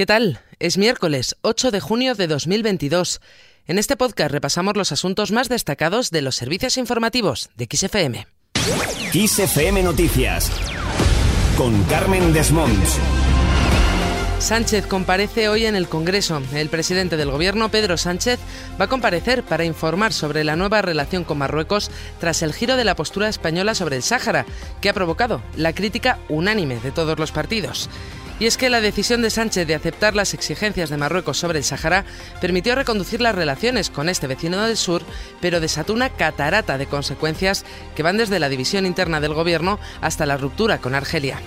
¿Qué tal? Es miércoles 8 de junio de 2022. En este podcast repasamos los asuntos más destacados de los servicios informativos de XFM. XFM Noticias con Carmen Desmonts. Sánchez comparece hoy en el Congreso. El presidente del Gobierno, Pedro Sánchez, va a comparecer para informar sobre la nueva relación con Marruecos tras el giro de la postura española sobre el Sáhara, que ha provocado la crítica unánime de todos los partidos. Y es que la decisión de Sánchez de aceptar las exigencias de Marruecos sobre el Sáhara permitió reconducir las relaciones con este vecino del sur, pero desató una catarata de consecuencias que van desde la división interna del gobierno hasta la ruptura con Argelia.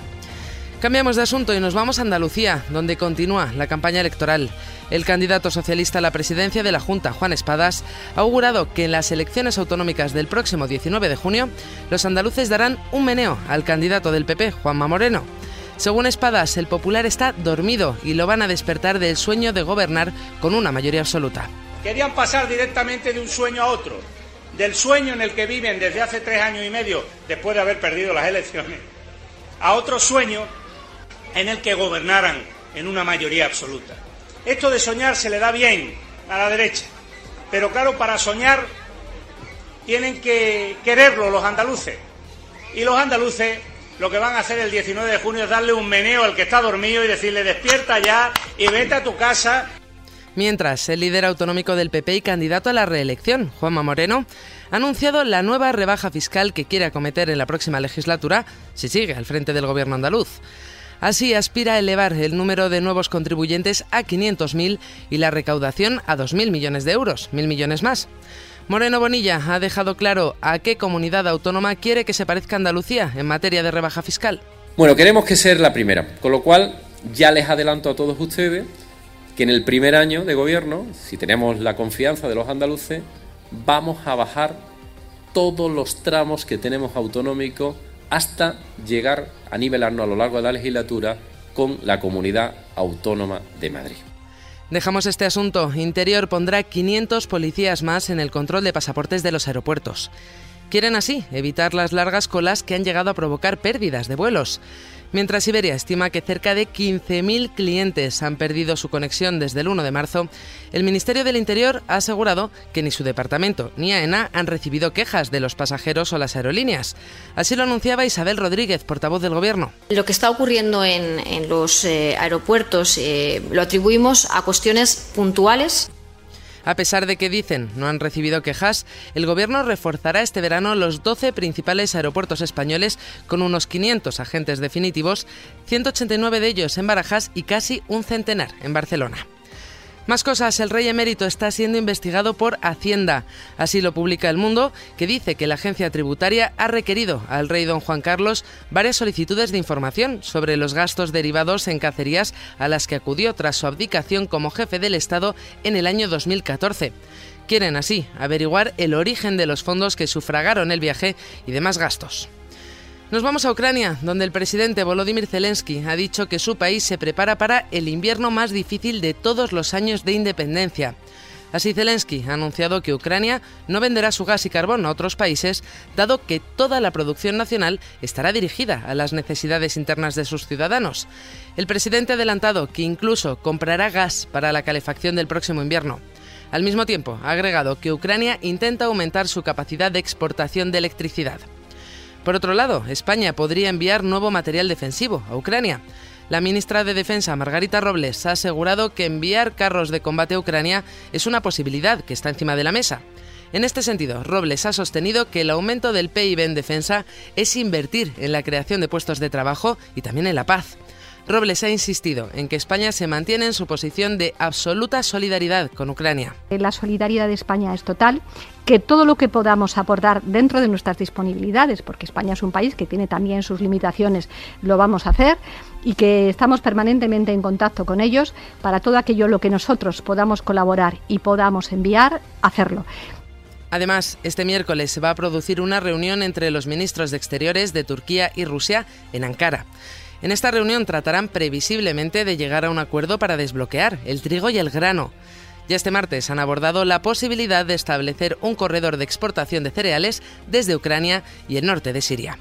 Cambiamos de asunto y nos vamos a Andalucía, donde continúa la campaña electoral. El candidato socialista a la presidencia de la Junta, Juan Espadas, ha augurado que en las elecciones autonómicas del próximo 19 de junio, los andaluces darán un meneo al candidato del PP, Juanma Moreno. Según Espadas, el popular está dormido y lo van a despertar del sueño de gobernar con una mayoría absoluta. Querían pasar directamente de un sueño a otro, del sueño en el que viven desde hace tres años y medio, después de haber perdido las elecciones, a otro sueño en el que gobernaran en una mayoría absoluta. Esto de soñar se le da bien a la derecha, pero claro, para soñar tienen que quererlo los andaluces. Y los andaluces lo que van a hacer el 19 de junio es darle un meneo al que está dormido y decirle despierta ya y vete a tu casa. Mientras, el líder autonómico del PP y candidato a la reelección, Juanma Moreno, ha anunciado la nueva rebaja fiscal que quiere acometer en la próxima legislatura si sigue al frente del gobierno andaluz. Así aspira a elevar el número de nuevos contribuyentes a 500.000 y la recaudación a 2.000 millones de euros, mil millones más. Moreno Bonilla ha dejado claro a qué comunidad autónoma quiere que se parezca Andalucía en materia de rebaja fiscal. Bueno, queremos que sea la primera, con lo cual ya les adelanto a todos ustedes que en el primer año de gobierno, si tenemos la confianza de los andaluces, vamos a bajar todos los tramos que tenemos autonómicos hasta llegar a nivelarnos a lo largo de la legislatura con la comunidad autónoma de Madrid. Dejamos este asunto. Interior pondrá 500 policías más en el control de pasaportes de los aeropuertos. Quieren así evitar las largas colas que han llegado a provocar pérdidas de vuelos. Mientras Iberia estima que cerca de 15.000 clientes han perdido su conexión desde el 1 de marzo, el Ministerio del Interior ha asegurado que ni su departamento ni AENA han recibido quejas de los pasajeros o las aerolíneas. Así lo anunciaba Isabel Rodríguez, portavoz del Gobierno. Lo que está ocurriendo en, los eh, aeropuertos eh, lo atribuimos a cuestiones puntuales a pesar de que dicen no han recibido quejas, el Gobierno reforzará este verano los 12 principales aeropuertos españoles con unos 500 agentes definitivos, 189 de ellos en Barajas y casi un centenar en Barcelona. Más cosas, el rey emérito está siendo investigado por Hacienda. Así lo publica El Mundo, que dice que la agencia tributaria ha requerido al rey don Juan Carlos varias solicitudes de información sobre los gastos derivados en cacerías a las que acudió tras su abdicación como jefe del Estado en el año 2014. Quieren así averiguar el origen de los fondos que sufragaron el viaje y demás gastos. Nos vamos a Ucrania, donde el presidente Volodymyr Zelensky ha dicho que su país se prepara para el invierno más difícil de todos los años de independencia. Así, Zelensky ha anunciado que Ucrania no venderá su gas y carbón a otros países, dado que toda la producción nacional estará dirigida a las necesidades internas de sus ciudadanos. El presidente ha adelantado que incluso comprará gas para la calefacción del próximo invierno. Al mismo tiempo, ha agregado que Ucrania intenta aumentar su capacidad de exportación de electricidad. Por otro lado, España podría enviar nuevo material defensivo a Ucrania. La ministra de Defensa, Margarita Robles, ha asegurado que enviar carros de combate a Ucrania es una posibilidad que está encima de la mesa. En este sentido, Robles ha sostenido que el aumento del PIB en defensa es invertir en la creación de puestos de trabajo y también en la paz. Robles ha insistido en que España se mantiene en su posición de absoluta solidaridad con Ucrania. La solidaridad de España es total, que todo lo que podamos aportar dentro de nuestras disponibilidades, porque España es un país que tiene también sus limitaciones, lo vamos a hacer y que estamos permanentemente en contacto con ellos para todo aquello lo que nosotros podamos colaborar y podamos enviar, hacerlo. Además, este miércoles se va a producir una reunión entre los ministros de Exteriores de Turquía y Rusia en Ankara. En esta reunión tratarán previsiblemente de llegar a un acuerdo para desbloquear el trigo y el grano. Ya este martes han abordado la posibilidad de establecer un corredor de exportación de cereales desde Ucrania y el norte de Siria.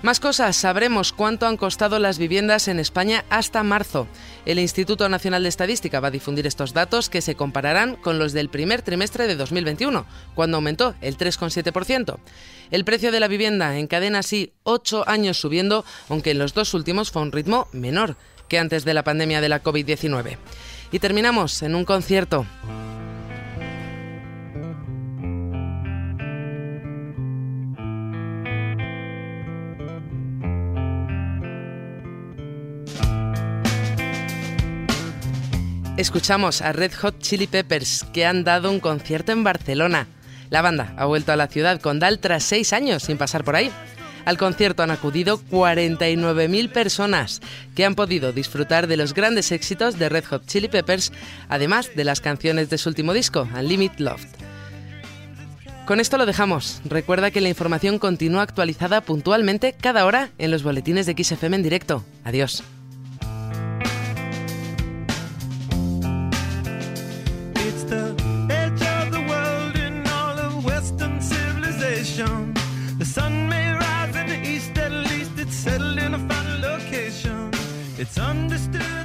Más cosas, sabremos cuánto han costado las viviendas en España hasta marzo. El Instituto Nacional de Estadística va a difundir estos datos que se compararán con los del primer trimestre de 2021, cuando aumentó el 3,7%. El precio de la vivienda encadena así ocho años subiendo, aunque en los dos últimos fue un ritmo menor que antes de la pandemia de la COVID-19. Y terminamos en un concierto. Escuchamos a Red Hot Chili Peppers, que han dado un concierto en Barcelona. La banda ha vuelto a la ciudad con Dal tras seis años sin pasar por ahí. Al concierto han acudido 49.000 personas que han podido disfrutar de los grandes éxitos de Red Hot Chili Peppers, además de las canciones de su último disco, Unlimited Love. Con esto lo dejamos. Recuerda que la información continúa actualizada puntualmente cada hora en los boletines de XFM en directo. Adiós. It's understood